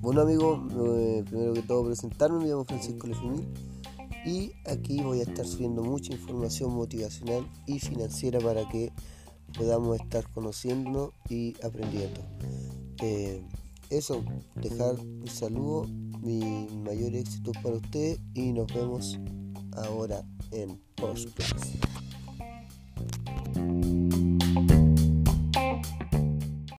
Bueno amigos, eh, primero que todo presentarme, me llamo Francisco Lefimil y aquí voy a estar subiendo mucha información motivacional y financiera para que podamos estar conociéndonos y aprendiendo. Eh, eso, dejar un saludo, mi mayor éxito para ustedes y nos vemos ahora en Post